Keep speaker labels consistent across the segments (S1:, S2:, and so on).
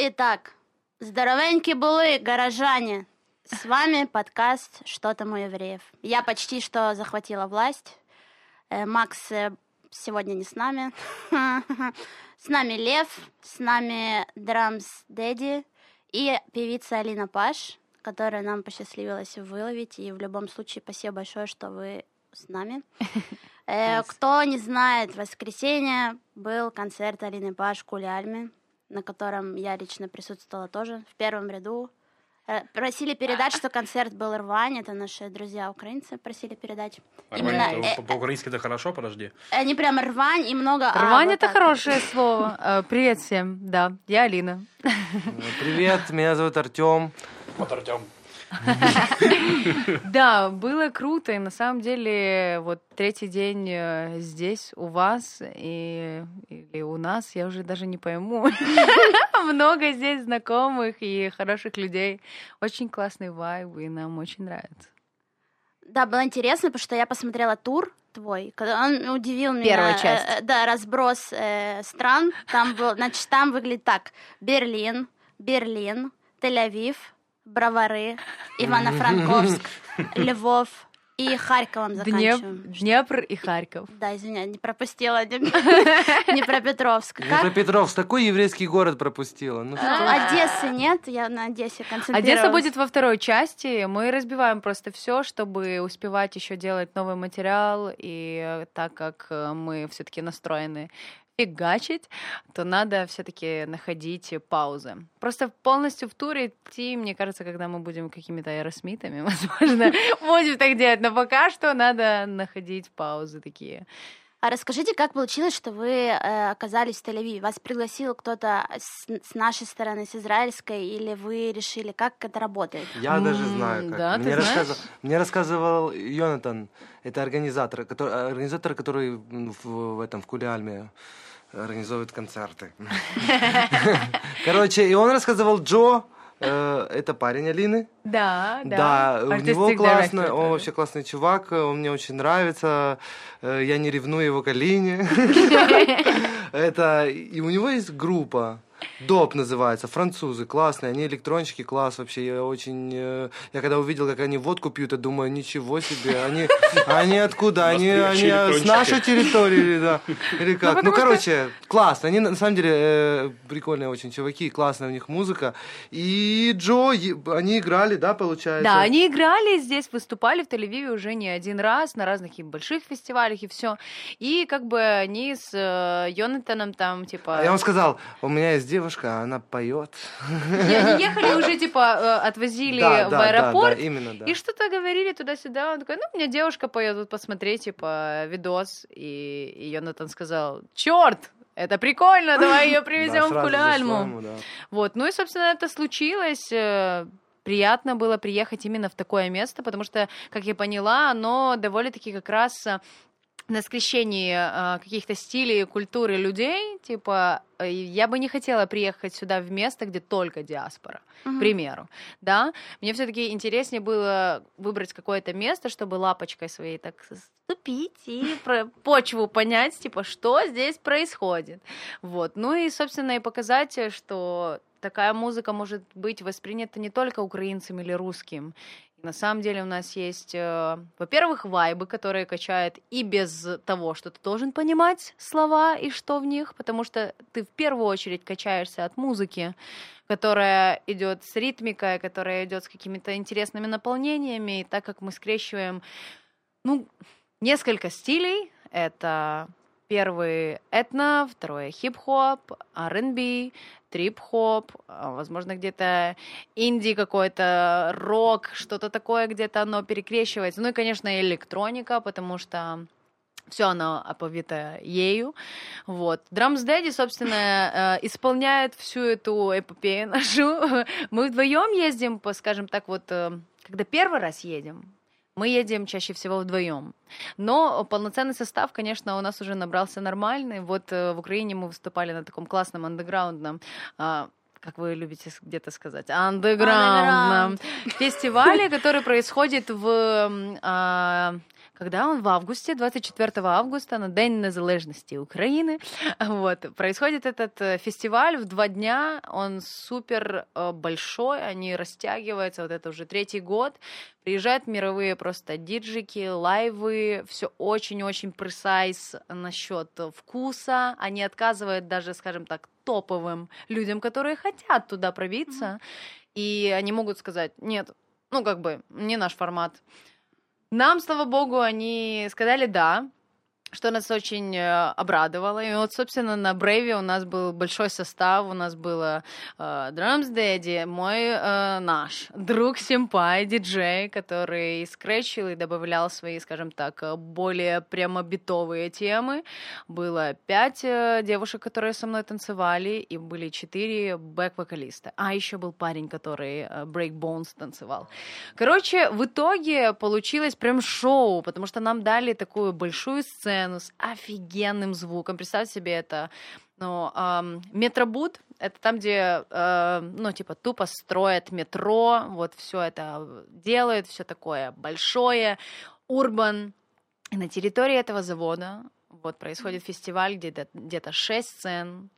S1: Итак, здоровеньки были, горожане. С вами подкаст «Что там у евреев». Я почти что захватила власть. Э, Макс э, сегодня не с нами. С нами Лев, с нами Драмс Дэдди и певица Алина Паш, которая нам посчастливилась выловить. И в любом случае спасибо большое, что вы с нами. Э, Кто не знает, в воскресенье был концерт Алины Паш в Кулиальме, на котором я лично присутствовала тоже в первом ряду. Э, Просили передать, что концерт был рвань. Это наши друзья украинцы просили передать. Именно,
S2: Нормально,
S1: э,
S2: по- по-украински это хорошо, подожди.
S1: Они прям рвань и много... а,
S3: Рвань
S1: вот
S3: это
S1: так.
S3: хорошее слово. Э, Привет всем, да, я Алина.
S4: Привет, меня зовут Артем.
S2: Вот, Артем.
S3: Да, было круто, и на самом деле вот третий день э, здесь у вас и или у нас, я уже даже не пойму. Много здесь знакомых и хороших людей. Очень классный вайб, и нам очень нравится.
S1: Да, было интересно, потому что я посмотрела тур твой, когда он удивил меня.
S3: Первая
S1: э,
S3: часть.
S1: э, да, разброс э, стран. Там был, значит, там выглядит так: Берлин, Берлин, Тель-Авив, Бровары, Ивано-Франковск, Львов и Харьковом
S3: Днеп-
S1: заканчиваем.
S3: Днепр и Харьков.
S1: Да, извиняй, не пропустила не про Петровск. Как?
S4: Днепропетровск, такой еврейский город пропустила. Ну, что?
S1: Одессы нет, я на Одессе концентрировалась.
S3: Одесса будет во второй части. Мы разбиваем просто все, чтобы успевать еще делать новый материал. И э, так как э, мы все-таки настроены фигачить, то надо все-таки находить паузы. Просто полностью в туре идти, мне кажется, когда мы будем какими-то аэросмитами, возможно, будем так делать. Но пока что надо находить паузы такие.
S1: А расскажите, как получилось, что вы э, оказались в Тель-Авиве? Вас пригласил кто-то с, с нашей стороны, с израильской, или вы решили, как это работает?
S4: Я даже
S3: М,
S4: знаю, как.
S3: да, ты
S4: мне,
S3: знаешь?
S4: рассказывал, мне рассказывал Йонатан, это организатор, который, организатор, который в, в этом в Кулиальме организовывает концерты. Короче, и он рассказывал Джо, э, это парень Алины.
S3: Да,
S4: Да, у него классно, он
S3: да.
S4: вообще классный чувак, он мне очень нравится, э, я не ревную его к Алине. Это, и у него есть группа, Доп называется, французы, классные, они электронщики, класс вообще, я очень, э, я когда увидел, как они водку пьют, я думаю, ничего себе, они, они откуда, они, они с нашей территории, да, или как, ну,
S3: потому что-
S4: короче, классно, они на самом деле э, прикольные очень чуваки, классная у них музыка, и Джо, они играли, да, получается?
S3: Да, они играли здесь, выступали в Тель-Авиве уже не один раз на разных и больших фестивалях и все. И как бы они с э, Йонатаном там типа.
S4: Я вам сказал, у меня есть девушка, она поет.
S3: Ехали уже типа э, отвозили
S4: Да,
S3: в
S4: да,
S3: аэропорт.
S4: да, именно.
S3: И что-то говорили туда-сюда. Он такой, ну, у меня девушка поет, вот посмотреть, типа, видос. И, и Йонатан сказал, черт, это прикольно, давай ее привезем в Куляльму. Вот, ну и, собственно, это случилось. э, Приятно было приехать именно в такое место, потому что, как я поняла, оно довольно-таки как раз э, на скрещении э, каких-то стилей, культуры людей, типа, э, я бы не хотела приехать сюда в место, где только диаспора, к примеру, да, мне все-таки интереснее было выбрать какое-то место, чтобы лапочкой своей так ступить и про почву понять, типа, что здесь происходит, вот, ну и, собственно, и показать, э, что такая музыка может быть воспринята не только украинцем или русским, и на самом деле у нас есть, э, во-первых, вайбы, которые качают и без того, что ты должен понимать слова и что в них, потому что ты в первую очередь качаешься от музыки, которая идет с ритмикой, которая идет с какими-то интересными наполнениями, и так как мы скрещиваем, ну, несколько стилей, это первый этно, второе хип-хоп, R&B, трип-хоп, а, возможно, где-то инди какой-то, рок, что-то такое, где-то оно перекрещивается. Ну и, конечно, электроника, потому что все оно оповито ею. Вот. Драмс Дэдди, собственно, э, исполняет всю эту эпопею нашу. Мы вдвоем ездим, по, скажем так, вот, э, когда первый раз едем, мы едем чаще всего вдвоем. Но полноценный состав, конечно, у нас уже набрался нормальный. Вот э, в Украине мы выступали на таком классном андеграундном а, как вы любите где-то сказать, андеграундном фестивале, который происходит в... а, когда он? В августе, 24 августа, на День незалежности Украины. Вот. Происходит этот э, фестиваль в два дня. Он супер э, большой, они растягиваются. Вот это уже третий год. Приезжают мировые просто диджики, лайвы. Все очень-очень пресайз насчет вкуса. Они отказывают даже, скажем так, топовым людям, которые хотят туда пробиться. И они могут сказать, нет, ну как бы, не наш формат. Нам, слава богу, они сказали да, что нас очень э, обрадовало. И вот, собственно, на Брейве у нас был большой состав. У нас было э, Drums Daddy, мой э, наш друг Симпай, диджей, который скретчил и добавлял свои, скажем так, э, более прямо битовые темы. Было пять э, девушек, которые со мной танцевали, и были четыре бэк-вокалиста. А еще был парень, который э, Break Bones танцевал. Короче, в итоге получилось прям шоу, потому что нам дали такую большую сцену с офигенным звуком. Представьте себе это. Ну, ам, метробут — это там, где, э, ну, типа, тупо строят метро, вот все это делают, все такое большое, урбан. И на территории этого завода вот происходит фестиваль, где- где-то шесть сцен,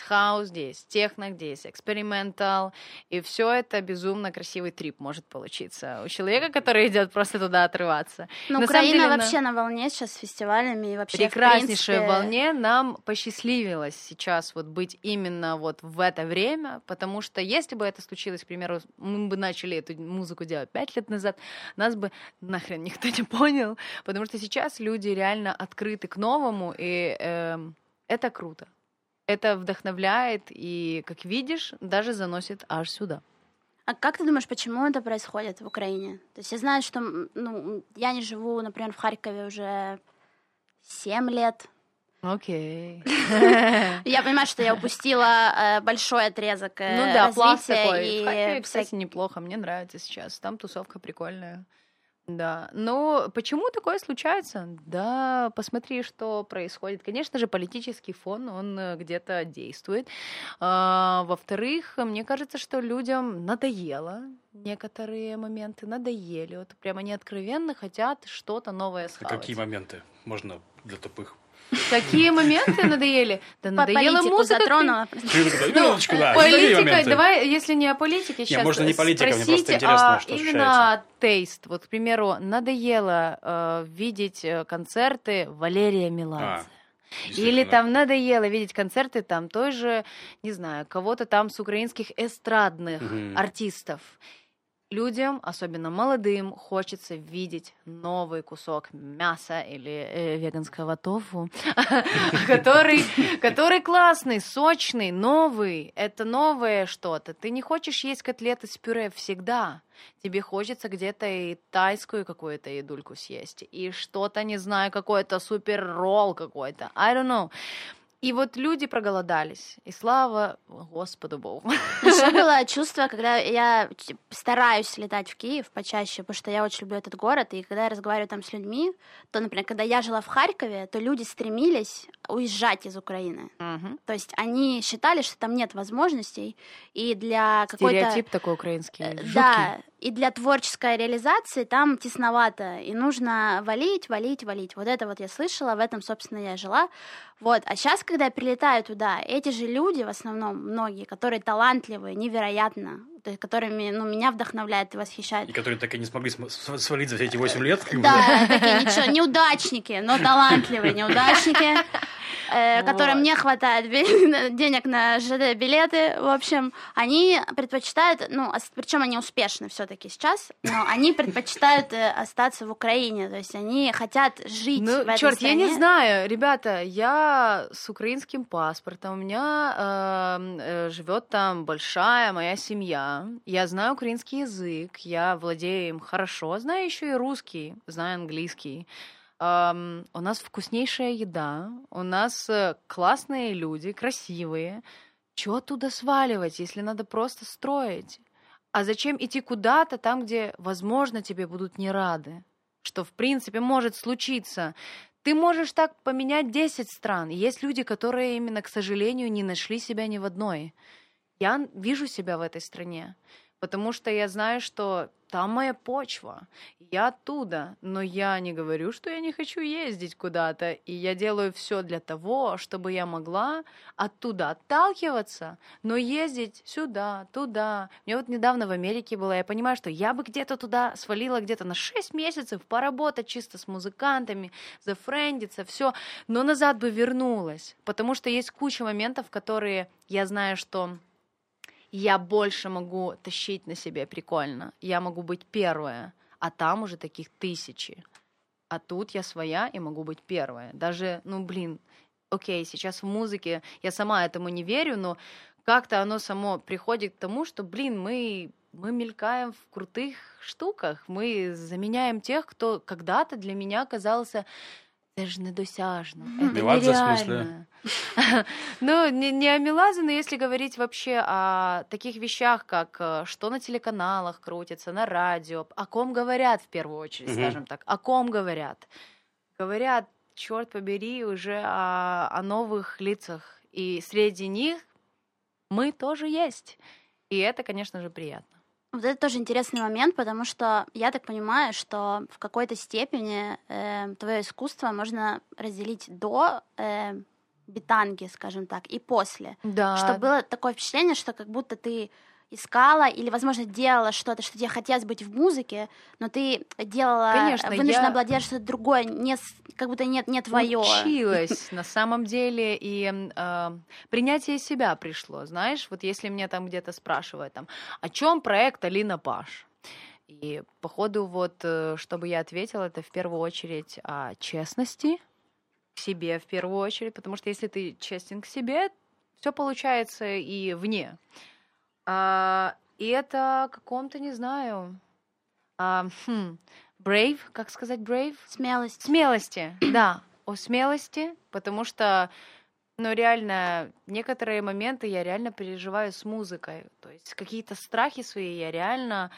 S3: хаус, где есть техно, где есть экспериментал, и все это безумно красивый трип может получиться у человека, который идет просто туда отрываться.
S1: Ну,
S3: На самом
S1: Украина
S3: деле, на-
S1: вообще на волне сейчас с фестивалями и вообще,
S3: прекраснейшей
S1: принципе,
S3: волне. Нам посчастливилось сейчас вот быть именно вот в это время, потому что если бы это случилось, к примеру, мы бы начали эту музыку делать пять лет назад, нас бы нахрен никто не понял, потому что сейчас люди реально открыты к новому, и эм, это круто. Это вдохновляет и, как видишь, даже заносит аж сюда.
S1: А как ты думаешь, почему это происходит в Украине? То есть я знаю, что ну, я не живу, например, в Харькове уже 7 лет.
S3: Окей.
S1: Я понимаю, что я упустила э, большой отрезок э,
S3: Ну да, пласт такой.
S1: и
S3: В Харькове, кстати, неплохо. Мне нравится сейчас. Там тусовка прикольная. Да. Но почему такое случается? Да, посмотри, что происходит. Конечно же, политический фон, он э, где-то действует. А, во-вторых, мне кажется, что людям надоело некоторые моменты, надоели. Вот прям они откровенно хотят что-то новое
S2: А
S3: схавать.
S2: какие моменты можно для тупых?
S3: Какие моменты надоели? Да надоела музыка.
S1: затронула.
S2: Минуточку, да. какие
S3: Политика, давай, если не о политике, сейчас
S2: можно не политика, мне просто интересно,
S3: а
S2: что
S3: именно тейст. Вот, к примеру, надоело э, видеть э, концерты Валерия Меладзе.
S2: А,
S3: Или там надоело видеть концерты там той же, не знаю, кого-то там с украинских эстрадных артистов. Людям, особенно молодым, хочется видеть новый кусок мяса или э, веганского тофу, который, который классный, сочный, новый. Это новое что-то. Ты не хочешь есть котлеты с пюре всегда. Тебе хочется где-то и тайскую какую-то едульку съесть, и что-то, не знаю, какой-то супер ролл какой-то. I don't know. И вот люди проголодались, и слава Господу Богу.
S1: Еще было чувство, когда я стараюсь летать в Киев почаще, потому что я очень люблю этот город, и когда я разговариваю там с людьми, то, например, когда я жила в Харькове, то люди стремились уезжать из Украины.
S3: Мгм.
S1: То есть они считали, что там нет возможностей, и для какой-то...
S3: Стереотип такой украинский.
S1: Э,
S3: жуткий.
S1: Да, и для творческой реализации там тесновато, и нужно валить, валить, валить. Вот это вот я слышала, в этом, собственно, я жила. Вот, а сейчас, когда я прилетаю туда, эти же люди, в основном, многие, которые талантливые, невероятно, то есть, которыми, ну, меня вдохновляет и восхищает.
S2: И которые так и не смогли см- св- свалить за все эти 8 лет.
S1: Да, такие ничего, неудачники, но талантливые неудачники, э, которым не хватает денег на ЖД-билеты, в общем, они предпочитают, ну, причем они успешны все-таки сейчас, но они предпочитают э, остаться в Украине, то есть они хотят жить в
S3: Ну,
S1: этой
S3: черт, я не
S1: стране.
S3: знаю, ребята, я с украинским паспортом, у меня эм, э, живет там большая моя семья, я знаю украинский язык, я владею им хорошо, знаю еще и русский, знаю английский. Эм, у нас вкуснейшая еда, у нас э, классные люди, красивые. Чего оттуда сваливать, если надо просто строить? А зачем идти куда-то там, где, возможно, тебе будут не рады? Что, в принципе, может случиться. Ты можешь так поменять 10 стран. Есть люди, которые именно, к сожалению, не нашли себя ни в одной. я вижу себя в этой стране, потому что я знаю, что там моя почва, я оттуда, но я не говорю, что я не хочу ездить куда-то, и я делаю все для того, чтобы я могла оттуда отталкиваться, но ездить сюда, туда. Мне вот недавно в Америке была, я понимаю, что я бы где-то туда свалила где-то на 6 месяцев, поработать чисто с музыкантами, зафрендиться, все, но назад бы вернулась, потому что есть куча моментов, которые я знаю, что я больше могу тащить на себе прикольно, я могу быть первая, а там уже таких тысячи. А тут я своя и могу быть первая. Даже, ну, блин, окей, сейчас в музыке я сама этому не верю, но как-то оно само приходит к тому, что, блин, мы мы мелькаем в крутых штуках, мы заменяем тех, кто когда-то для меня казался це ж недосяжно, это
S2: Меладзе, в
S3: нереально. Ну, не, не о Меладзе, но если говорить вообще о таких вещах, как э, что на телеканалах крутится, на радио, о ком говорят в первую очередь, скажем так, о ком говорят. Говорят, черт побери, уже о, о новых лицах, и среди них мы тоже есть. И это, конечно же, приятно.
S1: Вот это тоже интересный момент, потому что я так понимаю, что в какой-то степени твое искусство можно разделить до э, битанги, скажем так, и после.
S3: Да.
S1: Что было такое впечатление, что как будто ты искала или, возможно, делала что-то, что тебе хотелось быть в музыке, но ты делала,
S3: Конечно,
S1: вынуждена
S3: я-
S1: была делать что-то другое, не, как будто нет, не твое.
S3: Училась на самом деле, и э, принятие себя пришло, знаешь, вот если меня там где-то спрашивают, там, о чем проект Алина Паш? И походу вот, э, чтобы я ответила, это в первую очередь о честности к себе в первую очередь, потому что если ты честен к себе, все получается и вне. А, и это каком-то, не знаю, а, хм, brave, как сказать brave?
S1: Смелость.
S3: Смелости, да, о смелости, потому что, ну, реально, некоторые моменты я реально переживаю с музыкой. То есть какие-то страхи свои я реально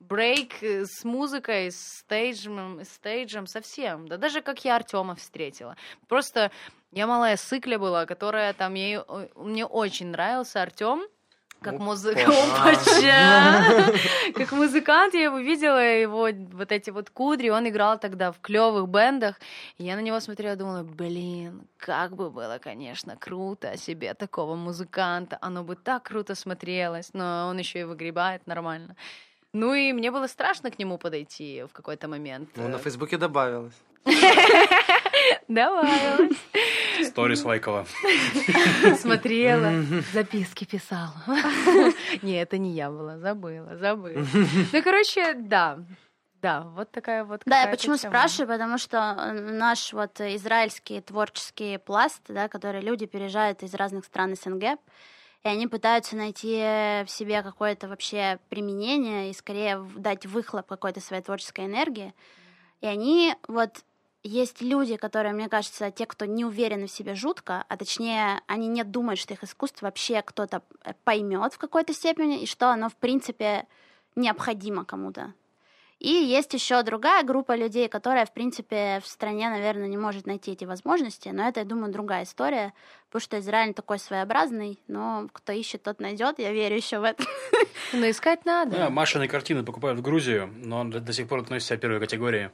S3: брейк э, с музыкой, с стейджем, с стейджем совсем. Да даже как я Артема встретила. Просто я малая сыкля была, которая там, ей, мне очень нравился Артем. Как музыка,
S4: Опа.
S3: как музыкант я его видела, его вот эти вот кудри, он играл тогда в клевых бендах, и я на него смотрела, думала, блин, как бы было, конечно, круто себе такого музыканта, оно бы так круто смотрелось, но он еще и выгребает нормально. Ну и мне было страшно к нему подойти в какой-то момент.
S4: Ну, на Фейсбуке добавилось.
S3: Давай.
S2: Сторис лайкала.
S3: Смотрела, записки писала. Не, это не я была, забыла, забыла. Ну, короче, да. Да, вот такая вот
S1: Да, я почему
S3: тема.
S1: спрашиваю, потому что э, наш вот израильский творческий пласт, да, который люди переезжают из разных стран СНГ, и они пытаются найти в себе какое-то вообще применение и скорее дать выхлоп какой-то своей творческой энергии. И они вот есть люди, которые, мне кажется, те, кто не уверены в себе жутко, а точнее, они не думают, что их искусство вообще кто-то поймет в какой-то степени, и что оно, в принципе, необходимо кому-то. И есть еще другая группа людей, которая, в принципе, в стране, наверное, не может найти эти возможности, но это, я думаю, другая история, потому что Израиль такой своеобразный, но кто ищет, тот найдет, я верю еще в это.
S3: Ну, искать надо.
S2: Да, Машины картины покупают в Грузию, но он до, сих пор относится к первой категории.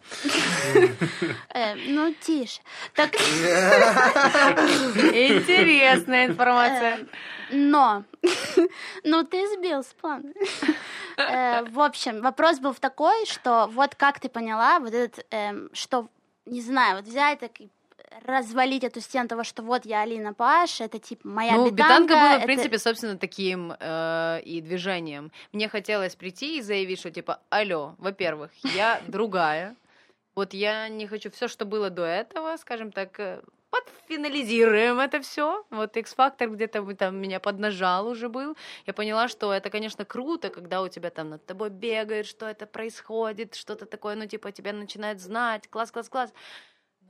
S1: Э, ну, тише. Так,
S3: Интересная информация.
S1: но, ну, ты сбил с плана. Э, В общем, вопрос был в такой, что вот как ты поняла, вот этот, эм, что, не знаю, вот взять так развалить эту стену того, что вот я Алина Паш, это типа моя
S3: Ну,
S1: битанка.
S3: битанка была, в
S1: это-
S3: принципе, собственно, таким э, и движением. Мне хотелось прийти и заявить, что, типа, алло, во-первых, я другая. Вот я не хочу все, что было до этого, скажем так, э, подфинализируем это все. Вот X-фактор где-то там меня поднажал уже был. Я поняла, что это, конечно, круто, когда у тебя там над тобой бегают, что это происходит, что-то такое, ну, типа, тебя начинают знать, класс, класс, класс.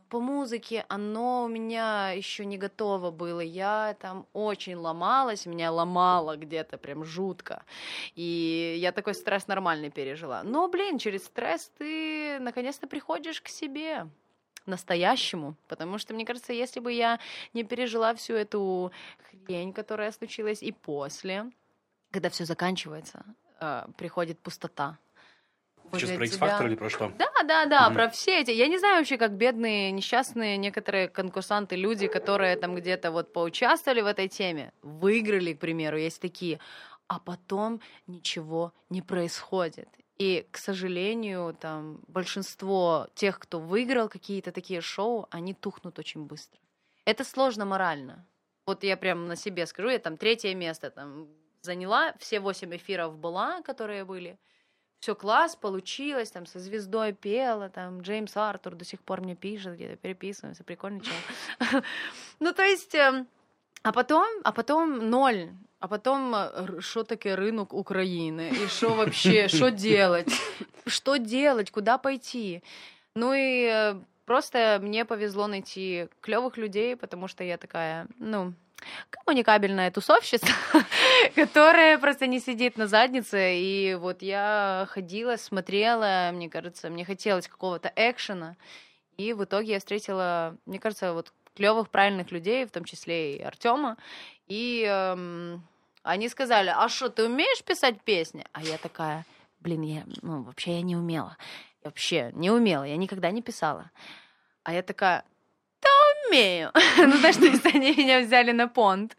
S3: По музыке оно у меня еще не готово было. Я там очень ломалась, меня ломало где-то прям жутко. И я такой стресс нормальный пережила. Но, блин, через стресс ты наконец-то приходишь к себе. Настоящему, потому что, мне кажется, если бы я не пережила всю эту хрень, которая случилась и после, когда все заканчивается, э, приходит пустота.
S2: Сейчас про
S3: тебя-
S2: X-Factor или про что?
S3: да, да, да,
S2: Мгм.
S3: про все эти. Я не знаю вообще, как бедные, несчастные некоторые конкурсанты, люди, которые там где-то вот поучаствовали в этой теме, выиграли, к примеру, есть такие, а потом ничего не происходит. И, к сожалению, там большинство тех, кто выиграл какие-то такие шоу, они тухнут очень быстро. Это сложно морально. Вот я прям на себе скажу, я там третье место там заняла, все восемь эфиров была, которые были все класс, получилось, там со звездой пела, там Джеймс Артур до сих пор мне пишет, где-то переписываемся, прикольный чел. Ну, то есть, эм, а потом, а потом ноль. А потом, что таке рынок Украины? И что вообще, что делать? Что делать? Куда пойти? Ну и э, просто мне повезло найти клевых людей, потому что я такая, ну, коммуникабельная тусовщица, которая просто не сидит на заднице. И вот я ходила, смотрела, мне кажется, мне хотелось какого-то экшена. И в итоге я встретила, мне кажется, вот клевых, правильных людей, в том числе и Артема. И эм, они сказали, а что, ты умеешь писать песни? А я такая, блин, я, ну, вообще я не умела. Я вообще не умела, я никогда не писала. А я такая, да умею. ну, знаешь, то есть они меня взяли на понт.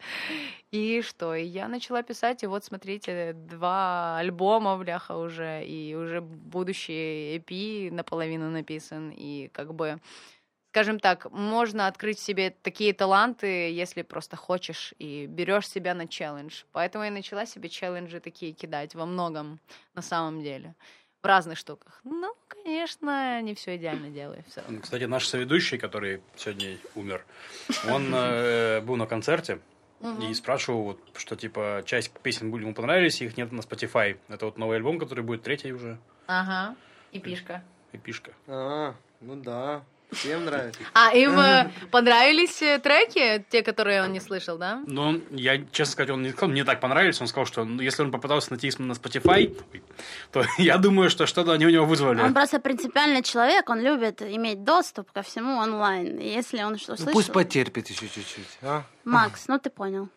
S3: И что? И я начала писать, и вот, смотрите, два альбома, бляха, уже, и уже будущий EP наполовину написан, и как бы, скажем так, можно открыть в себе такие таланты, если просто хочешь, и берешь себя на челлендж. Поэтому я начала себе челленджи такие кидать во многом, на самом деле, в разных штуках. Ну, конечно, не все идеально делаю. всё равно.
S2: Кстати, наш соведущий, который сегодня умер, он э, был на концерте и спрашивал, вот, что типа часть песен ему понравились, их нет на Spotify. Это вот новый альбом, который будет третий уже,
S3: Ага. И пишка.
S2: и пишка.
S4: А, ну да. Всем нравится.
S3: А им э, понравились э, треки, те, которые он не слышал, да?
S2: Он, я, честно сказать, он не сказал, мне так понравились, он сказал, что ну, если он попытался найти их на Spotify, то я думаю, что что-то они у него вызвали.
S1: Он просто принципиальный человек, он любит иметь доступ ко всему онлайн. Если он что
S4: Ну
S1: слышал...
S4: пусть потерпит еще чуть-чуть, а?
S1: Макс, ну ты понял.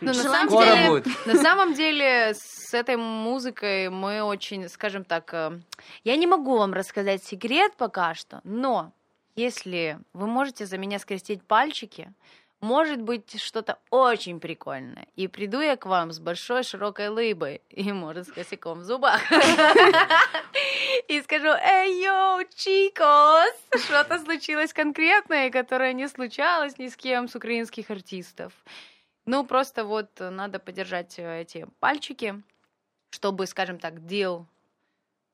S3: Ну, на самом деле,
S4: будет.
S3: на самом деле, с этой музыкой мы очень, скажем так, э, я не могу вам рассказать секрет пока что, но если вы можете за меня скрестить пальчики, может быть что-то очень прикольное. И приду я к вам с большой широкой лыбой и, может, с косяком в зубах. И скажу, эй, йоу, чикос! Что-то случилось конкретное, которое не случалось ни с кем с украинских артистов. Ну, просто вот надо подержать э, эти пальчики, чтобы, скажем так, to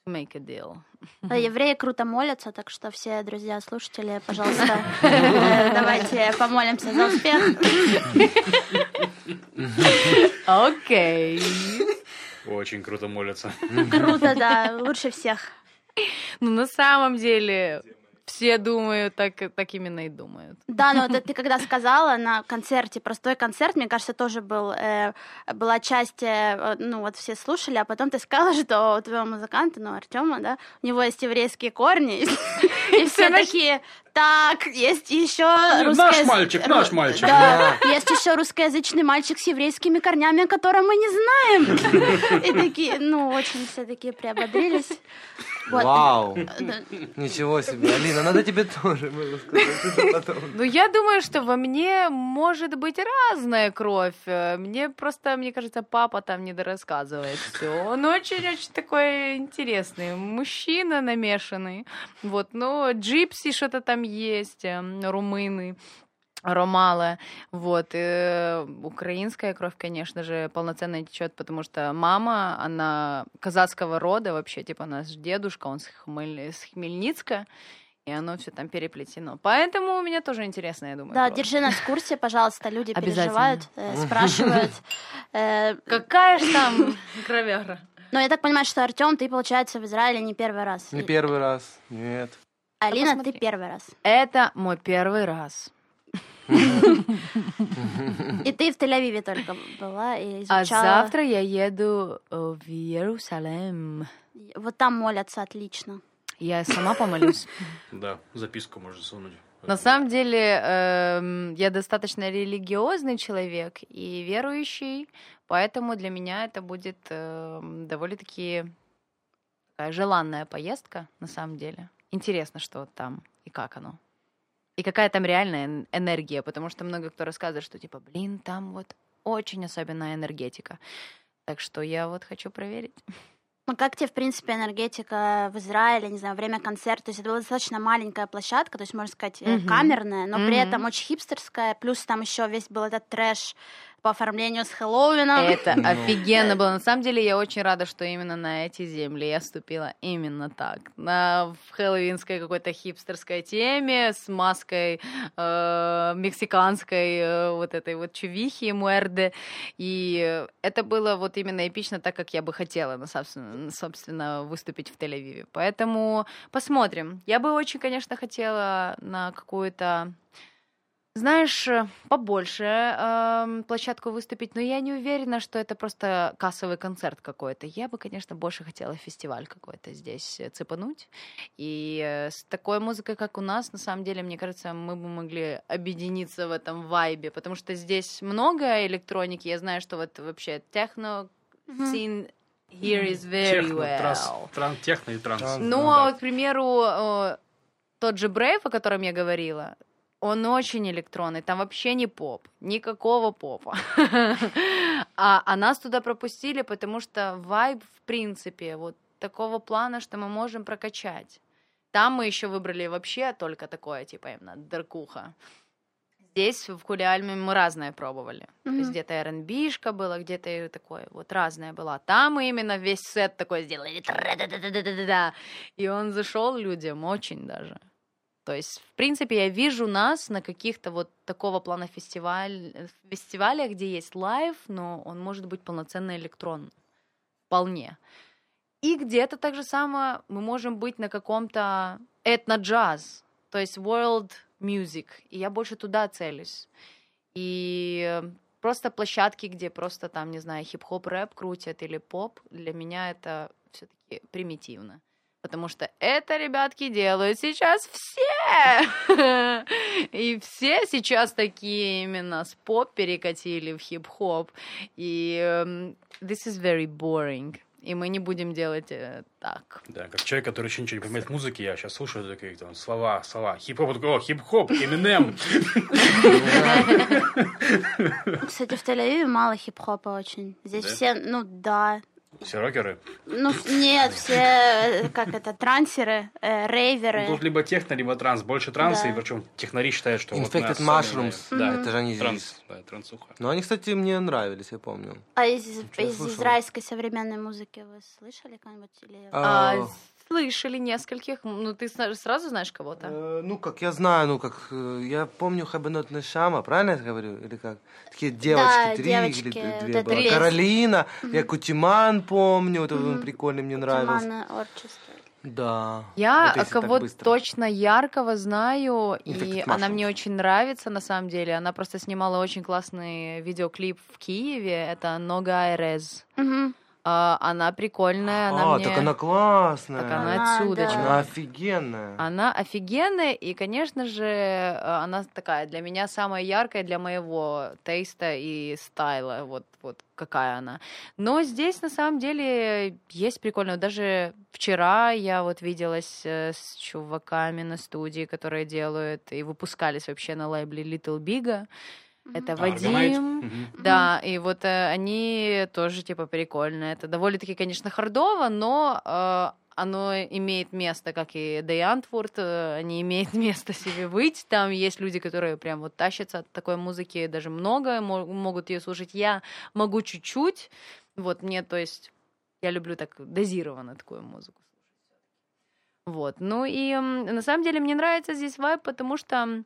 S3: make a deal.
S1: Евреи круто молятся, так что все друзья, слушатели, пожалуйста, давайте помолимся за успех.
S3: Окей.
S2: Очень круто молятся.
S1: Круто, да, лучше всех.
S3: Ну, на самом деле, все думают, так, так именно и думают.
S1: Да, но вот ты когда сказала на концерте, простой концерт, мне кажется, тоже был, э, была часть, э, ну вот все слушали, а потом ты сказала, что у твоего музыканта, ну Артема, да, у него есть еврейские корни, и все такие, так, есть еще
S2: Наш мальчик, наш мальчик.
S1: Да, есть еще русскоязычный мальчик с еврейскими корнями, о котором мы не знаем. И такие, ну, очень все такие приободрились. Вот.
S4: Вау.
S1: Да.
S4: Ничего себе. Алина, надо тебе тоже было сказать.
S3: Ну, я думаю, что во мне может быть разная кровь. Э, Мне просто, мне кажется, папа там не дорассказывает все. Он очень-очень такой интересный. Мужчина намешанный. Вот, ну, джипси что-то там есть, эм, румыны. Ромала, вот, э, украинская кровь, конечно же, полноценно течет, потому что мама, она казацкого рода вообще, типа наш дедушка, он с, Хмель... с Хмельницка, и оно все там переплетено. Поэтому у меня тоже интересно, я думаю.
S1: Да,
S3: кровь.
S1: держи нас в курсе, пожалуйста, люди переживают, э, спрашивают. Э,
S3: Какая ж там кровяра?
S1: Но я так понимаю, что Артем, ты, получается, в Израиле не первый раз.
S4: Не
S1: И-
S4: первый раз. Нет.
S1: Алина,
S3: посмотри.
S1: ты первый раз.
S3: Это мой первый раз.
S1: И ты в Тель-Авиве только была и
S3: А
S1: изучала.
S3: завтра я еду э, в Иерусалим.
S1: Вот там молятся отлично.
S3: Я сама помолюсь.
S2: Да, записку можно сунуть.
S3: На самом деле, эм, я достаточно религиозный человек и верующий, поэтому для меня это будет эм, довольно-таки желанная поездка, на самом деле. Интересно, что там и как оно. И какая там реальная эн- энергия, потому что много кто рассказывает, что типа, блин, там вот очень особенная энергетика. Так что я вот хочу проверить.
S1: Ну, как тебе, в принципе, энергетика в Израиле, не знаю, время концерта? То есть это была достаточно маленькая площадка, то есть, можно сказать,
S3: Мгм.
S1: камерная, но при
S3: Мгм.
S1: этом очень хипстерская, плюс там еще весь был этот трэш по оформлению с Хэллоуином.
S3: Это
S4: Ну.
S3: офигенно было. На самом деле, я очень рада, что именно на эти земли я ступила именно так. На в хэллоуинской какой-то хипстерской теме с маской э, мексиканской э, вот этой вот чувихи, муэрде. И это было вот именно эпично так, как я бы хотела, ну, собственно, собственно, выступить в Тель-Авиве. Поэтому посмотрим. Я бы очень, конечно, хотела на какую-то знаешь, э, побольше эм, площадку выступить, но я не уверена, что это просто кассовый концерт какой-то. Я бы, конечно, больше хотела фестиваль какой-то здесь э, цепануть. И э, с такой музыкой, как у нас, на самом деле, мне кажется, мы бы могли объединиться в этом вайбе, потому что здесь много электроники. Я знаю, что вот вообще техно
S1: Мгм.
S3: scene here is very
S2: Техно, транс,
S3: well.
S2: тран- техно и транс.
S4: Транс,
S3: Ну,
S2: Да.
S3: а вот, к примеру, э, тот же Брейв, о котором я говорила, он очень электронный, там вообще не поп, никакого попа. А, а нас туда пропустили, потому что вайб, в принципе, вот такого плана, что мы можем прокачать. Там мы еще выбрали вообще только такое, типа именно дыркуха. Здесь, в Кулиальме, мы разное пробовали. То есть где-то R&B-шка было, где-то такое, вот разное было. А Там мы именно весь сет такой сделали. И он зашел людям очень даже. То есть, в принципе, я вижу нас на каких-то вот такого плана фестиваль, э, фестивалях, где есть live, но он может быть полноценно электрон. Вполне. И где-то так же самое мы можем быть на каком-то этно-джаз, то есть world music. И я больше туда целюсь. И просто площадки, где просто там, не знаю, хип-хоп, рэп крутят или поп, для меня это все-таки примитивно. Потому что это, ребятки, делают сейчас все. И все сейчас такие именно с поп перекатили в хип-хоп. И эм, this is very boring. И мы не будем делать э, так.
S2: Да, как человек, который еще ничего не понимает в музыке, я сейчас слушаю такие там слова, слова. Хип-хоп, о, хип-хоп, Eminem.
S1: Кстати, в Тель-Авиве мало хип-хопа очень. Здесь все, ну да.
S2: Все рокеры.
S1: Ну, нет, все, э, как это, трансеры, э, рейверы.
S2: Ну, Тут либо техно, либо транс. Больше транса,
S1: Да.
S2: и причем технари считают, что вот
S4: Infected
S2: сцене,
S4: Mushrooms.
S2: Да,
S4: Это же они
S2: транс,
S4: здесь.
S2: да, трансуха.
S4: Но они, кстати, мне нравились, я помню.
S1: А из, из израильской современной музыки вы слышали кого-нибудь? Или...
S3: А,
S4: А,
S3: слышали нескольких. Ну, ты сразу знаешь кого-то?
S4: э, ну, как я знаю, ну, как э, я помню Хабенот Нешама, правильно я говорю? Или как? Такие девочки, три
S1: девочки,
S4: или
S1: вот
S4: две
S1: это
S4: было.
S1: есть.
S4: Каролина, я Кутиман помню, вот он прикольный, мне нравился.
S1: Туманное орчество.
S4: Да.
S3: Я кого-то
S4: быстро.
S3: точно яркого знаю, и
S4: Infected
S3: она мне очень нравится, на самом деле. Она просто снимала очень классный видеоклип в Киеве. Это Нога Айрез.
S1: Мгм.
S3: А, она прикольная, она
S4: а,
S3: мне...
S4: так она классная.
S3: Так она отсюда,
S1: да.
S4: Она офигенная.
S3: Она офигенная, и, конечно же, э, она такая для меня самая яркая для моего тейста и стайла. Вот, вот какая она. Но здесь на самом деле есть прикольно. Даже вчера я вот виделась э, с чуваками на студии, которые делают и выпускались вообще на лейбле Little Big. Это Вадим.
S2: Аргонайт?
S3: Да, и вот э, они тоже типа прикольные. Это довольно-таки, конечно, хардово, но э, оно имеет место, как и Day Antwoord, э, они имеют место себе быть. Там есть люди, которые прям вот тащатся от такой музыки, даже много, мо- могут ее слушать. Я могу чуть-чуть. Вот мне, то есть, я люблю так дозированно такую музыку слушать. Вот. Ну и на самом деле мне нравится здесь вайб, потому что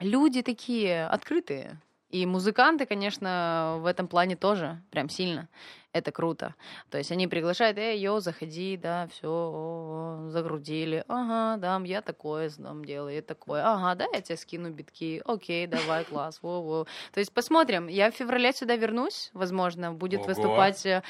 S3: люди такие открытые. И музыканты, конечно, в этом плане тоже прям сильно. Это круто. То есть они приглашают, эй, йо, заходи, да, все, загрудили. Ага, да, я такое сдам делаю, я такое. Ага, да, я тебе скину битки. Окей, давай, класс, во-во. То есть посмотрим. Я в феврале сюда вернусь, возможно, будет
S2: Ого.
S3: выступать э,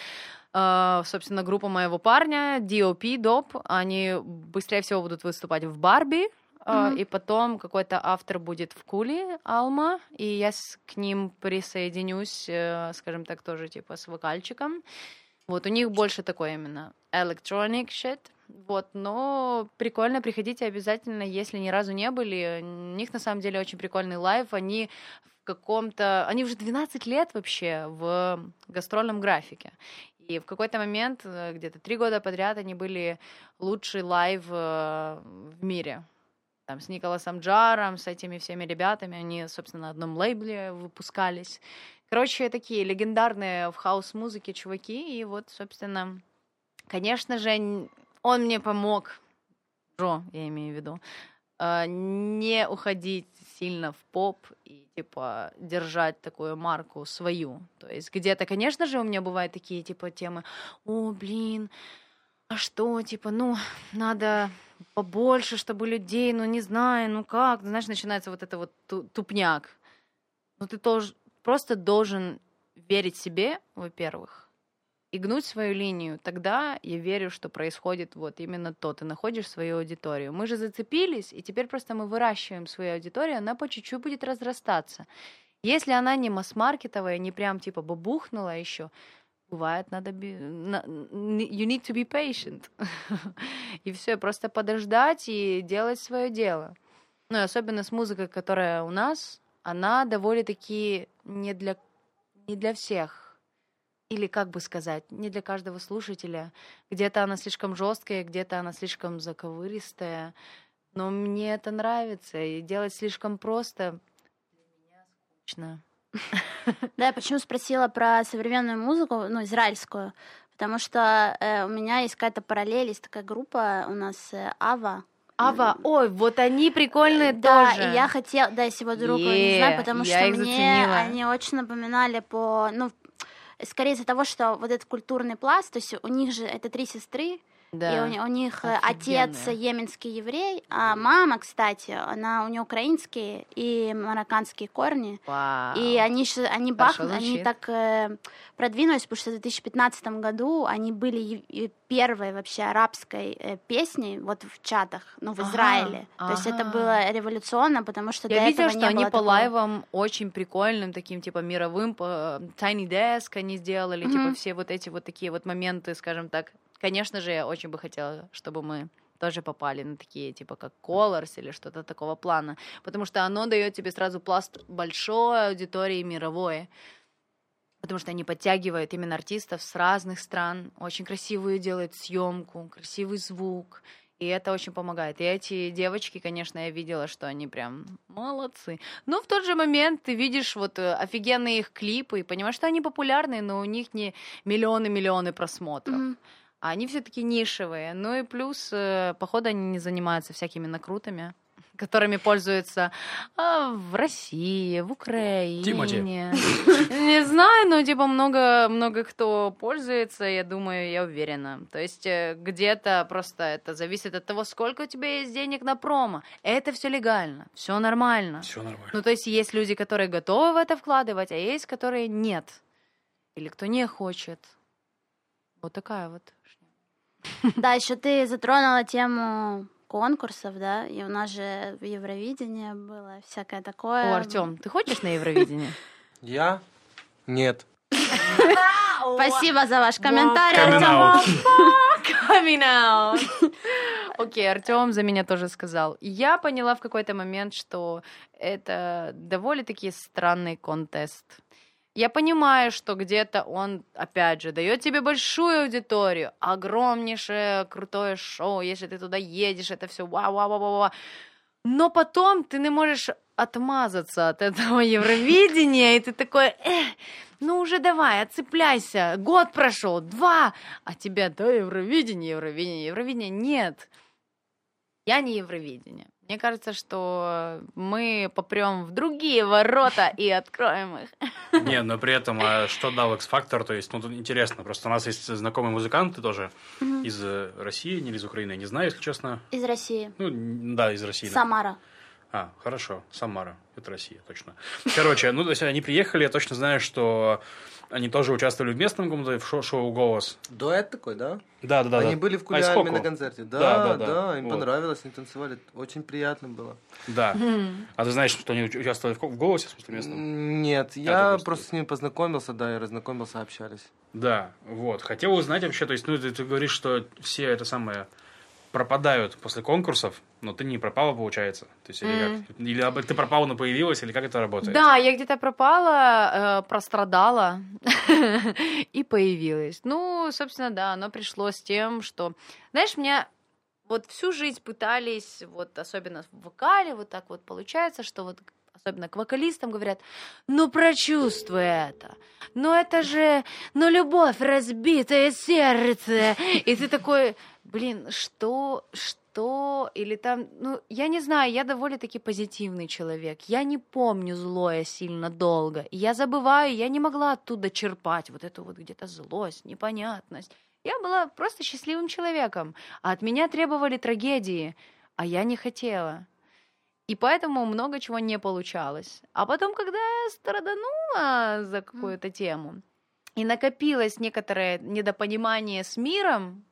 S3: э, собственно, группа моего парня, dOP, dOP, они быстрее всего будут выступать в Барби,
S1: Мгм.
S3: и потом какой-то after будет в Kuli Alma, и я с- к ним присоединюсь, э, скажем так, тоже типа с вокальчиком. Вот, у них больше такой именно electronic shit. Вот, но прикольно, приходите обязательно, если ни разу не были. У них на самом деле очень прикольный live. Они в каком-то... Они уже 12 лет вообще в гастрольном графике. И в какой-то момент, э, где-то три года подряд, они были лучший live в мире. Там с Николасом Джаром, с этими всеми ребятами. Они, собственно, на одном лейбле выпускались. Короче, такие легендарные в хаус-музыке чуваки. И вот, собственно, конечно же, он мне помог, Джо, я имею в виду, э, не уходить сильно в поп и, типа, держать такую марку свою. То есть где-то, конечно же, у меня бывают такие, типа, темы, о, блин, а что, типа, ну, надо побольше, чтобы людей, ну, не знаю, ну как, знаешь, начинается вот это вот ту- тупняк. Ну, ты тоже просто должен верить себе, во-первых, и гнуть свою линию. Тогда я верю, что происходит вот именно то. Ты находишь свою аудиторию. Мы же зацепились, и теперь просто мы выращиваем свою аудиторию, она по чуть-чуть будет разрастаться. Если она не масс-маркетовая, не прям типа бабухнула еще, бывает, надо... You need to be patient. И все, просто подождать и делать свое дело. Ну и особенно с музыкой, которая у нас, она довольно-таки не для, не для всех. Или, как бы сказать, не для каждого слушателя. Где-то она слишком жесткая, где-то она слишком заковыристая. Но мне это нравится. И делать слишком просто для меня скучно.
S1: Да, я почему спросила про современную музыку, ну, израильскую, потому что э, у меня есть какая-то параллель, есть такая группа у нас э, Ава.
S3: Ава, ой, вот они прикольные
S1: да,
S3: тоже.
S1: и я хотела, да, если его друга не знаю, потому
S3: я
S1: что
S3: их
S1: мне
S3: заценила.
S1: они очень напоминали по, ну, скорее из-за того, что вот этот культурный пласт, то есть у них же это три сестры,
S3: Да.
S1: и у, у них э, отец
S3: Офигенные.
S1: йеменский еврей, а мама, кстати, она у нее украинские и марокканские корни.
S3: Вау.
S1: И они, они, бах, они так э, продвинулись, потому что в 2015 году они были первой вообще арабской э, песней вот в чатах, ну, в
S3: Ага,
S1: Израиле. То есть это
S3: ага.
S1: было революционно, потому что
S3: Я
S1: до
S3: видела,
S1: этого
S3: что
S1: не
S3: они
S1: было
S3: по
S1: такого.
S3: лайвам очень прикольным, таким типа мировым, по Tiny Desk они сделали, типа
S1: Мгм.
S3: все вот эти вот такие вот моменты, скажем так. Конечно же, я очень бы хотела, чтобы мы тоже попали на такие, типа, как Colors или что-то такого плана. Потому что оно дает тебе сразу пласт большой аудитории мировой. Потому что они подтягивают именно артистов с разных стран, очень красивую делают съемку, красивый звук. И это очень помогает. И эти девочки, конечно, я видела, что они прям молодцы. Но в тот же момент ты видишь вот э, офигенные их клипы и понимаешь, что они популярные, но у них не миллионы-миллионы просмотров.
S1: Мгм.
S3: А они все-таки нишевые. Ну и плюс, э, походу, они не занимаются всякими накрутами, которыми пользуются а, в России, в Украине.
S2: Тимати.
S3: Не знаю, но типа много, много кто пользуется, я думаю, я уверена. То есть э, где-то просто это зависит от того, сколько у тебя есть денег на промо. Это все легально, все нормально.
S2: Все нормально.
S3: Ну, то есть есть люди, которые готовы в это вкладывать, а есть, которые нет. Или кто не хочет. Вот такая вот.
S1: Да, еще ты затронула тему конкурсов, да, и у нас же в Евровидении было всякое такое.
S3: О, Артем, ты хочешь на Евровидение?
S4: Я? Нет.
S1: Спасибо за ваш комментарий, Артем.
S3: Coming out. Окей, Артем за меня тоже сказал. И Я поняла в какой-то момент, что это довольно-таки странный контест. Я понимаю, что где-то он, опять же, дает тебе большую аудиторию, огромнейшее крутое шоу, если ты туда едешь, это все вау вау вау вау Но потом ты не можешь отмазаться от этого Евровидения, и ты такой, «Эх, ну уже давай, отцепляйся, год прошел, два, а тебя, да, Евровидение, Евровидение, Евровидение, нет. Я не Евровидение. Мне кажется, что мы попрем в другие ворота и откроем их.
S2: Не, но при этом, а что дал X-Factor? То есть, ну, тут интересно. Просто у нас есть знакомые музыканты тоже из э, России, не из Украины. Не знаю, если честно.
S1: Из России.
S2: Ну, да, из России. да.
S1: Самара.
S2: А, хорошо, Самара, это Россия, точно. Короче, ну, то есть они приехали, я точно знаю, что они тоже участвовали в местном каком-то шоу, шоу «Голос».
S4: Дуэт такой, да?
S2: Да, да, да.
S4: Они
S2: да.
S4: были в Кулиарме
S2: Скоку.
S4: на концерте.
S2: Да,
S4: Да,
S2: да,
S4: да,
S2: да.
S4: им
S2: Вот.
S4: понравилось, они танцевали. Очень приятно было.
S2: Да. А ты знаешь, что они уч- участвовали в, «Голосе», в смысле, местном?
S4: Нет, я
S2: просто-
S4: просто с ними познакомился, да, и разнакомился, общались.
S2: Да, вот. Хотел узнать вообще, то есть, ну, ты, ты говоришь, что все это самое пропадают после конкурсов, но ты не пропала, получается. То есть, или как? Или ты пропала, но появилась, или как это работает?
S3: Да, я где-то пропала, э, прострадала и появилась. Ну, собственно, да, оно пришло с тем, что, знаешь, меня вот всю жизнь пытались, вот особенно в вокале, вот так вот получается, что вот особенно к вокалистам говорят, ну прочувствуй это, ну это же, ну любовь, разбитое сердце, и ты такой, блин, что, что, или там, ну, я не знаю, я довольно-таки позитивный человек, я не помню злое сильно долго, я забываю, я не могла оттуда черпать вот эту вот где-то злость, непонятность. Я была просто счастливым человеком, а от меня требовали трагедии, а я не хотела. И поэтому много чего не получалось. А потом, когда я страданула за какую-то тему, и накопилось некоторое недопонимание с миром,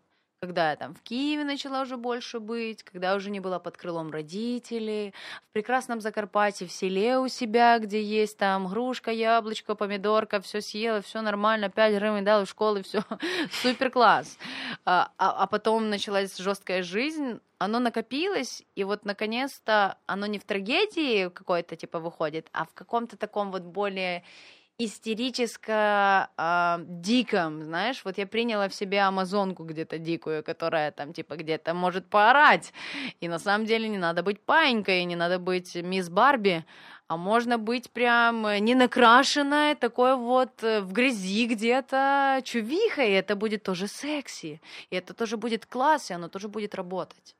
S3: когда я там в Киеве начала уже больше быть, когда уже не была под крылом родителей, в прекрасном Закарпатье, в селе у себя, где есть там грушка, яблочко, помидорка, все съела, все нормально, 5 гривен дал в школы, все супер класс. А, а, а потом началась жесткая жизнь, оно накопилось, и вот наконец-то оно не в трагедии какой-то типа выходит, а в каком-то таком вот более истерическо а, диком, знаешь, вот я приняла в себе амазонку где-то дикую, которая там типа где-то может поорать, и на самом деле не надо быть паинькой, не надо быть мисс Барби, а можно быть прям не накрашенной, такой вот э, в грязи где-то чувихой, и это будет тоже секси, и это тоже будет класс, и оно тоже будет работать.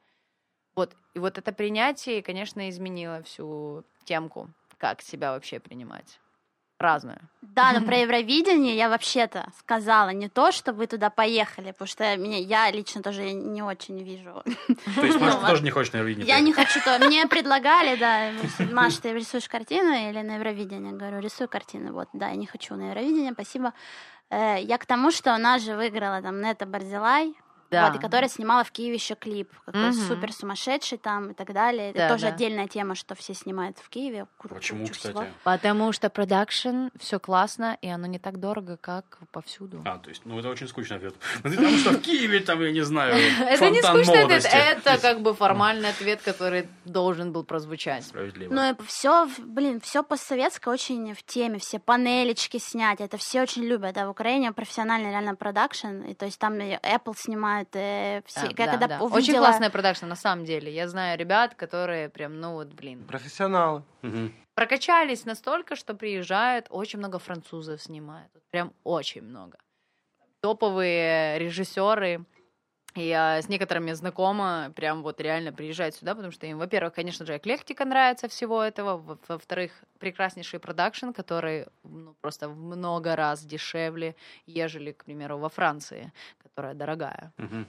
S3: Вот, и вот это принятие, конечно, изменило всю темку, как себя вообще принимать. Разную.
S1: Да, но про Евровидение я вообще-то сказала не то, что вы туда поехали, потому что меня, я лично тоже не очень вижу.
S2: То есть, может, ты тоже не хочешь на Евровидение?
S1: Я не хочу то. Мне предлагали, да, Маша, ты рисуешь картину или на Евровидение? Говорю, рисую картину. Вот, да, я не хочу на Евровидение, спасибо. Э, Я к тому, что она же выиграла там Нета Барзилай,
S3: Да.
S1: вот, и которая снимала в Киеве еще клип, какой
S3: Мгм.
S1: супер сумасшедший там и так далее.
S3: Да,
S1: Это тоже
S3: да.
S1: отдельная тема, что все снимают в Киеве.
S2: Почему,
S1: всего.
S2: кстати?
S3: Потому что продакшн, все классно, и оно не так дорого, как повсюду.
S2: А, то есть, ну, это очень скучный ответ. Ну, потому что в Киеве, там, я не знаю,
S3: Это не скучный ответ, это как бы формальный ответ, который должен был прозвучать.
S2: Справедливо.
S1: Ну, и все, блин, все постсоветское очень в теме, все панелечки снять, это все очень любят, да, в Украине профессиональный реально продакшн, и то есть там Apple снимает, э, все, я
S3: да,
S1: когда
S3: да.
S1: увидела...
S3: Очень классная продакшн, на самом деле. Я знаю ребят, которые прям, ну вот, блин,
S4: Профессионалы.
S2: Мгм.
S3: прокачались настолько, что приезжают, очень много французов снимают. Прям очень много. Топовые режиссеры. Я с некоторыми знакома, прям вот реально приезжают сюда, потому что им, во-первых, конечно же, эклектика нравится всего этого, во- во-вторых, прекраснейший продакшн, который ну, просто в много раз дешевле, ежели, к примеру, во Франции, которая дорогая.
S2: Мгм.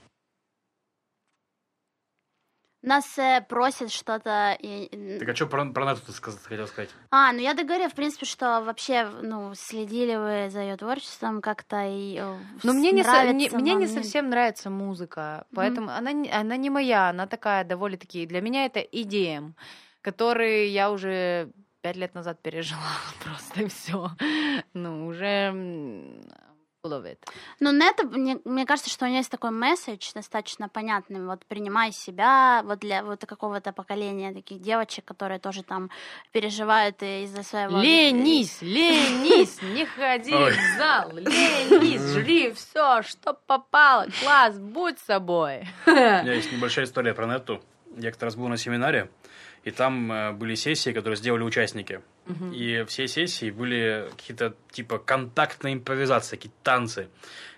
S1: Нас э, просят что-то... и-
S2: Так а что про, про Нету ты сказ- хотел сказать?
S1: А, ну я договорю, в принципе, что вообще, ну, следили вы за ее творчеством как-то и... э,
S3: Но мне не, со- не- мне не совсем нравится музыка, поэтому она, не- она не моя, она такая довольно-таки... Для меня это EDM, который я уже пять лет назад пережила просто все. Ну, уже it.
S1: Ну, Нета, мне, мне кажется, что у нее есть такой месседж достаточно понятный. Вот принимай себя, вот для вот какого-то поколения таких девочек, которые тоже там переживают из-за своего...
S3: Ленись, ленись, не ходи
S2: Ой.
S3: в зал, ленись, жри все, что попало, класс, будь собой.
S2: У меня есть небольшая история про Нету. Я как-то раз был на семинаре, и там э, были сессии, которые сделали участники. И все сессии были какие-то типа контактные импровизации, какие-то танцы.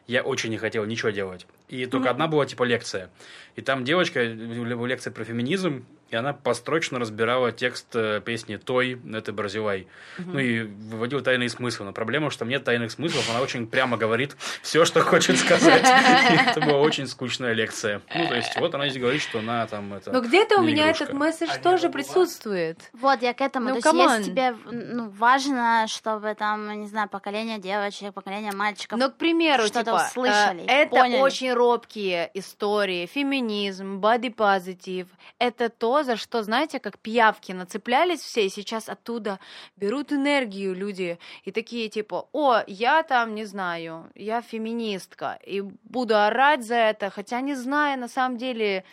S2: Я очень не хотел ничего делать. и только одна была типа лекция. И там девочка, в лекции про феминизм, и она построчно разбирала текст э, песни «Той» это Барзилай. Ну и выводила тайные смыслы. Но проблема, что там нет тайных смыслов, она очень прямо говорит все, что хочет сказать. Это была очень скучная лекция. Ну, то есть, вот она здесь говорит, что она там это...
S3: Но где-то у меня этот месседж тоже присутствует.
S1: Вот, я к этому.
S3: Ну,
S1: То есть, если тебе ну, важно, чтобы там, не знаю, поколение девочек, поколение мальчиков.
S3: Но, к примеру,
S1: что-то
S3: типа,
S1: услышали,
S3: э, это
S1: поняли.
S3: очень робкие истории. Феминизм, body positive. Это то, за что, знаете, как пиявки нацеплялись все, и сейчас оттуда берут энергию люди. И такие, типа, о, я там, не знаю, я феминистка. И буду орать за это, хотя не зная на самом деле,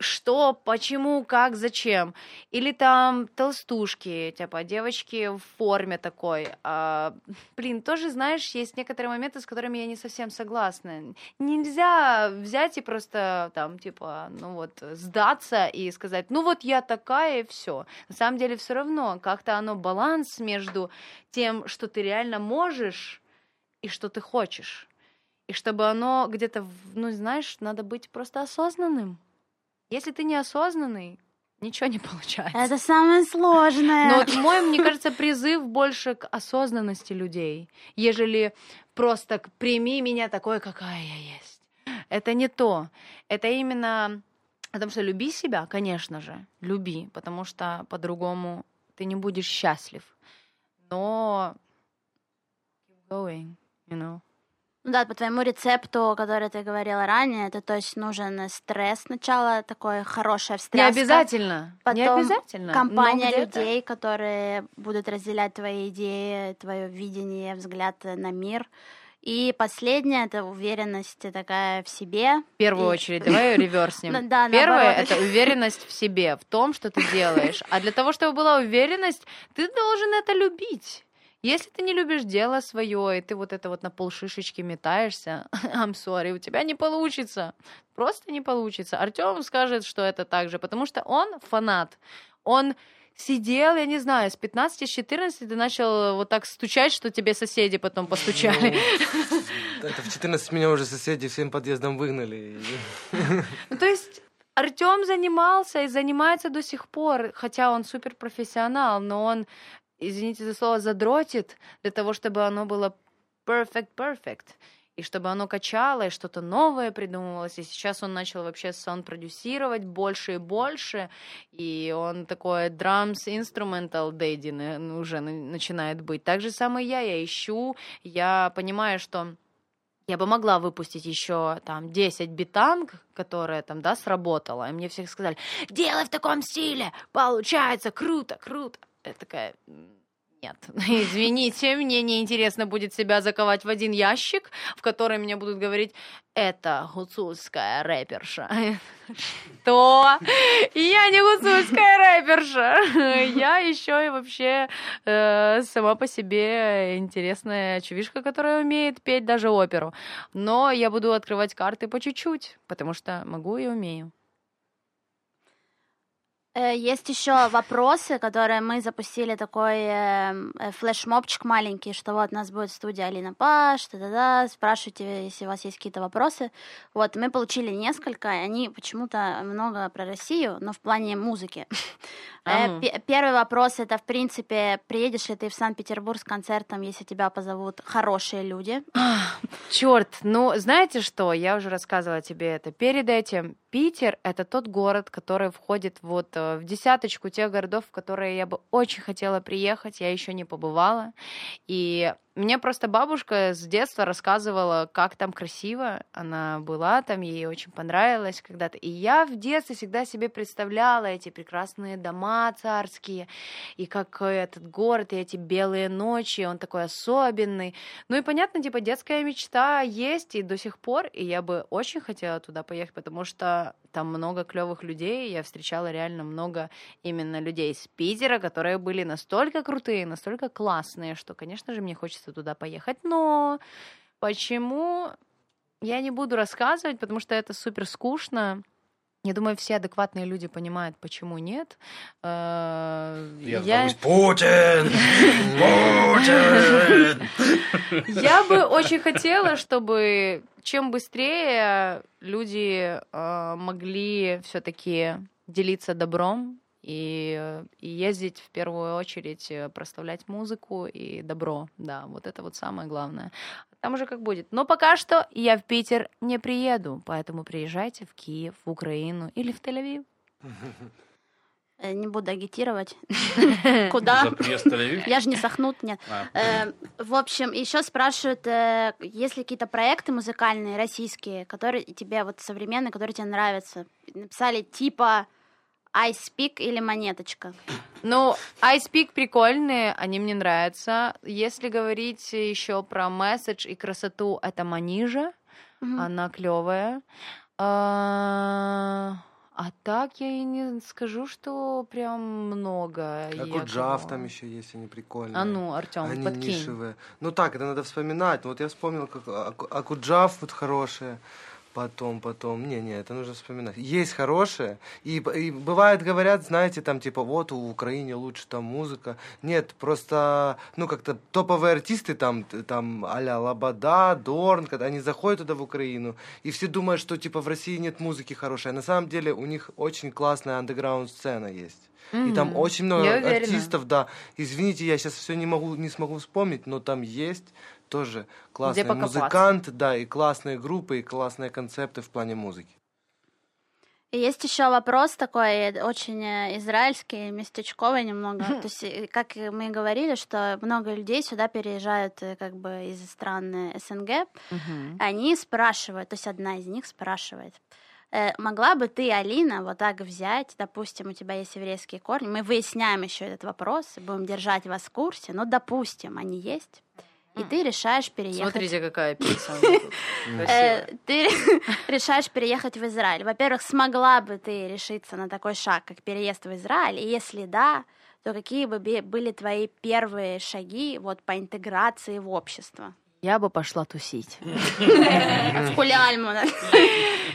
S3: что, почему, как, зачем. Или там толстушки, типа девочки в форме такой. А, блин, тоже, знаешь, есть некоторые моменты, с которыми я не совсем согласна. Нельзя взять и просто там, типа, ну вот, сдаться и сказать, ну вот я такая и все. На самом деле все равно как-то оно баланс между тем, что ты реально можешь и что ты хочешь. И чтобы оно где-то, ну, знаешь, надо быть просто осознанным. Если ты неосознанный, ничего не получается.
S1: Это самое сложное.
S3: Но вот мой, мне кажется, призыв больше к осознанности людей, ежели просто «прими меня такой, какая я есть». Это не то. Это именно о том, что люби себя, конечно же, люби, потому что по-другому ты не будешь счастлив. Но keep going, you know.
S1: Ну да, по твоему рецепту, который ты говорила ранее, это то есть нужен стресс сначала, такой хорошая
S3: Не
S1: встряска.
S3: обязательно. не
S1: Потом
S3: обязательно. но
S1: Компания людей, которые будут разделять твои идеи, твое видение, взгляд на мир. И последнее это уверенность такая в себе.
S3: В первую
S1: И-
S3: очередь, давай реверснем.
S1: Да,
S3: Первое это уверенность в себе, в том, что ты делаешь. А для того, чтобы была уверенность, ты должен это любить. Если ты не любишь дело свое, и ты вот это вот на полшишечки метаешься, I'm sorry, у тебя не получится. Просто не получится. Артем скажет, что это так же, потому что он фанат. Он сидел, я не знаю, с 15, с 14 ты начал вот так стучать, что тебе соседи потом постучали.
S4: Ну, Это в 14 меня уже соседи всем подъездом выгнали.
S3: Ну, то есть Артем занимался и занимается до сих пор, хотя он суперпрофессионал, но он, извините за слово, задротит для того, чтобы оно было perfect, perfect. И чтобы оно качало, и что-то новое придумывалось. И сейчас он начал вообще сон-продюсировать больше и больше. И он такой drums instrumental daddy на- уже на- начинает быть. Так же самое я. Я ищу, я понимаю, что я бы могла выпустить еще там 10 битанг, которая там, да, сработала. И мне все сказали, делай в таком стиле, получается, круто, круто. Я такая, «М, нет, извините, мне неинтересно будет себя заковать в один ящик, в который мне будут говорить, это гуцульская рэперша. Что? Я не гуцульская рэперша. Я еще и вообще э, сама по себе интересная чувишка, которая умеет петь даже оперу. Но я буду открывать карты по чуть-чуть, потому что могу и умею.
S1: Э, Есть еще вопросы, которые мы запустили такой э, э, флешмобчик маленький, что вот у нас будет в студии Алина Паш, да-да-да, спрашивайте, если у вас есть какие-то вопросы. Вот, мы получили несколько, и они почему-то много про Россию, но в плане музыки. Э, пе- Первый вопрос это, в принципе, приедешь ли ты в Санкт-Петербург с концертом, если тебя позовут хорошие люди?
S3: Черт, ну знаете что, я уже рассказывала тебе это. Перед этим Питер это тот город, который входит вот э, в десяточку тех городов, в которые я бы очень хотела приехать, я еще не побывала. И мне просто бабушка с детства рассказывала, как там красиво. Она была там, ей очень понравилось когда-то. И я в детстве всегда себе представляла эти прекрасные дома царские, и как этот город, и эти белые ночи, он такой особенный. Ну и понятно, типа детская мечта есть и до сих пор, и я бы очень хотела туда поехать, потому что там много клевых людей, я встречала реально много именно людей из Питера, которые были настолько крутые, настолько классные, что, конечно же, мне хочется туда поехать, но почему я не буду рассказывать, потому что это супер скучно. Я думаю, все адекватные люди понимают, почему нет. Э,
S2: Я,
S3: Я,
S2: Путин! Путин!
S3: я бы очень хотела, чтобы чем быстрее люди э, могли все-таки делиться добром и, и ездить в первую очередь, э, проставлять музыку и добро. Да, вот это вот самое главное. Там уже как будет. Но пока что я в Питер не приеду, поэтому приезжайте в Киев, в Украину или в Тель-Авив.
S1: Э, Не буду агитировать. Куда? Я же не сохнут, нет.
S2: А,
S1: Э, В общем, еще спрашивают, э, есть ли какие-то проекты музыкальные, российские, которые тебе вот современные, которые тебе нравятся. Написали типа I Speak или Монеточка.
S3: Ну, Peak прикольные, они мне нравятся. Если говорить еще про месседж и красоту, это Манижа, она клевая. А а так я и не скажу, что прям много.
S4: Акуджав
S3: Егова.
S4: там еще есть, они прикольные.
S3: А ну, Артем,
S4: Они
S3: подкинь.
S4: нишевые. Ну так, это надо вспоминать. Вот я вспомнил, как Аку- Акуджав вот хорошие. Потом, потом. Не, не, это нужно вспоминать. Есть хорошие. И, и бывает, говорят, знаете, там, типа, вот в Украине лучше там музыка. Нет, просто, ну, как-то топовые артисты там, там, а-ля Лобода, Дорн, когда они заходят туда в Украину, и все думают, что, типа, в России нет музыки хорошей. А на самом деле у них очень классная андеграунд-сцена есть. И там очень много артистов, да. Извините, я сейчас все не могу, не смогу вспомнить, но там есть тоже классные музыканты, да, и классные группы, и классные концепты в плане музыки.
S1: И есть еще вопрос такой, э, очень э, израильский, местечковый немного. То есть, э, как мы говорили, что много людей сюда переезжают как бы из стран СНГ. Они спрашивают, то есть одна из них спрашивает, могла бы ты, Алина, вот так взять, допустим, у тебя есть еврейские корни, мы выясняем еще этот вопрос, будем держать вас в курсе, но, допустим, они есть, и ты решаешь переехать.
S3: Смотрите, какая песня.
S1: Э, ты решаешь переехать в Израиль. Во-первых, смогла бы ты решиться на такой шаг, как переезд в Израиль? И если да, то какие бы были твои первые шаги вот по интеграции в общество?
S3: Я бы пошла тусить.
S1: В Кули Альму, да?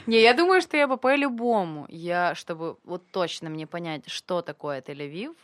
S3: Не, я думаю, что я бы по-любому, я, чтобы вот точно мне понять, что такое Тель-Авив,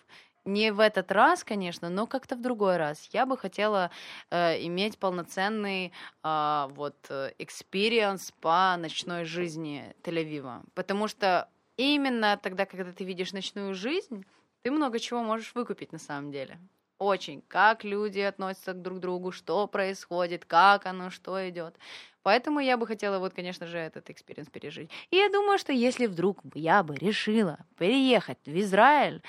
S3: не в этот раз, конечно, но как-то в другой раз. Я бы хотела э, иметь полноценный а, вот experience по ночной жизни Тель-Авива, потому что именно тогда, когда ты видишь ночную жизнь, ты много чего можешь выкупить на самом деле. Очень. Как люди относятся к друг другу, что происходит, как оно, что идет. Поэтому я бы хотела, вот, конечно же, этот experience пережить. И я думаю, что если вдруг я бы решила переехать в Израиль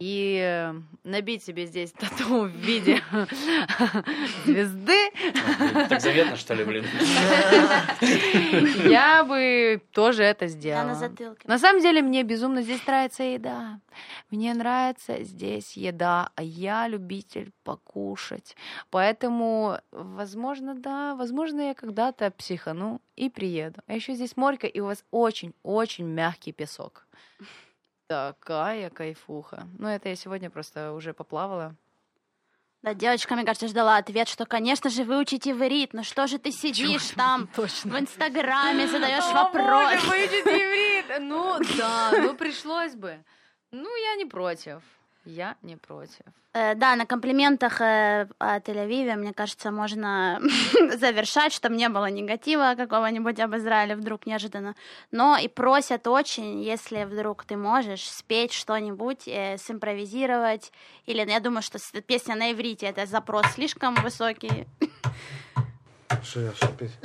S3: и набить себе здесь тату в виде звезды,
S2: Так заветно, что ли, блин?
S3: я бы тоже это сделала.
S1: на затылке.
S3: На самом деле мне безумно здесь нравится еда. Мне нравится здесь еда, а я любитель покушать. Поэтому, возможно, да, возможно, я когда-то психану и приеду. А еще здесь морька, и у вас очень-очень мягкий песок. Такая кайфуха. Ну, это я сегодня просто уже поплавала.
S1: Да, девочка, мне кажется, ждала ответ, что, конечно же, выучить иврит. Ну что же ты сидишь там
S3: Точно.
S1: в Инстаграме, задаешь вопрос?
S3: выучить иврит. Ну, да, ну пришлось бы. Ну, я не против. Я не против.
S1: Э, Да, на комплиментах э, о Тель-Авиве, мне кажется, можно завершать, чтобы не было негатива какого-нибудь об Израиле вдруг неожиданно. Но и просят очень, если вдруг ты можешь спеть что-нибудь, э, симпровизировать. Или я думаю, что песня на иврите это запрос слишком высокий.
S4: Что я, петь?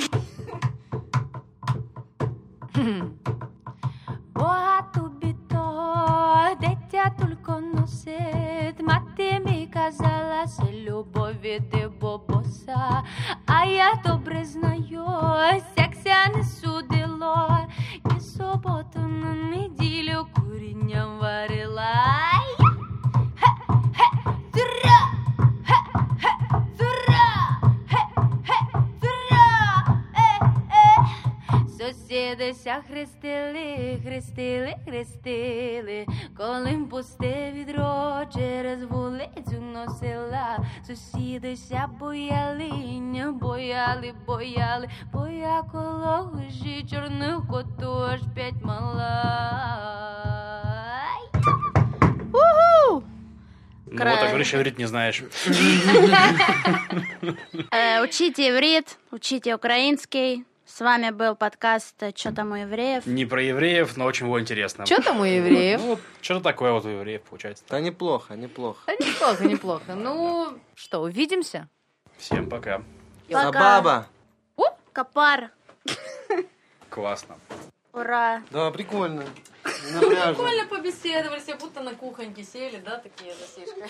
S3: perdeu говоришь, иврит не знаешь.
S1: Э, учите иврит, учите украинский. С вами был подкаст «Чё там у евреев».
S3: Не про евреев, но очень его интересно.
S2: Что там у евреев?
S3: Ну, что-то такое вот у евреев получается.
S4: Да неплохо, неплохо.
S2: Да неплохо, неплохо. Ну, что, увидимся?
S3: Всем пока.
S1: Пока.
S4: Забаба.
S1: Копар.
S3: Классно.
S1: Ура.
S4: Да, прикольно. Напряжно.
S2: Прикольно побеседовали, все будто на кухоньке сели, да, такие за сишкой.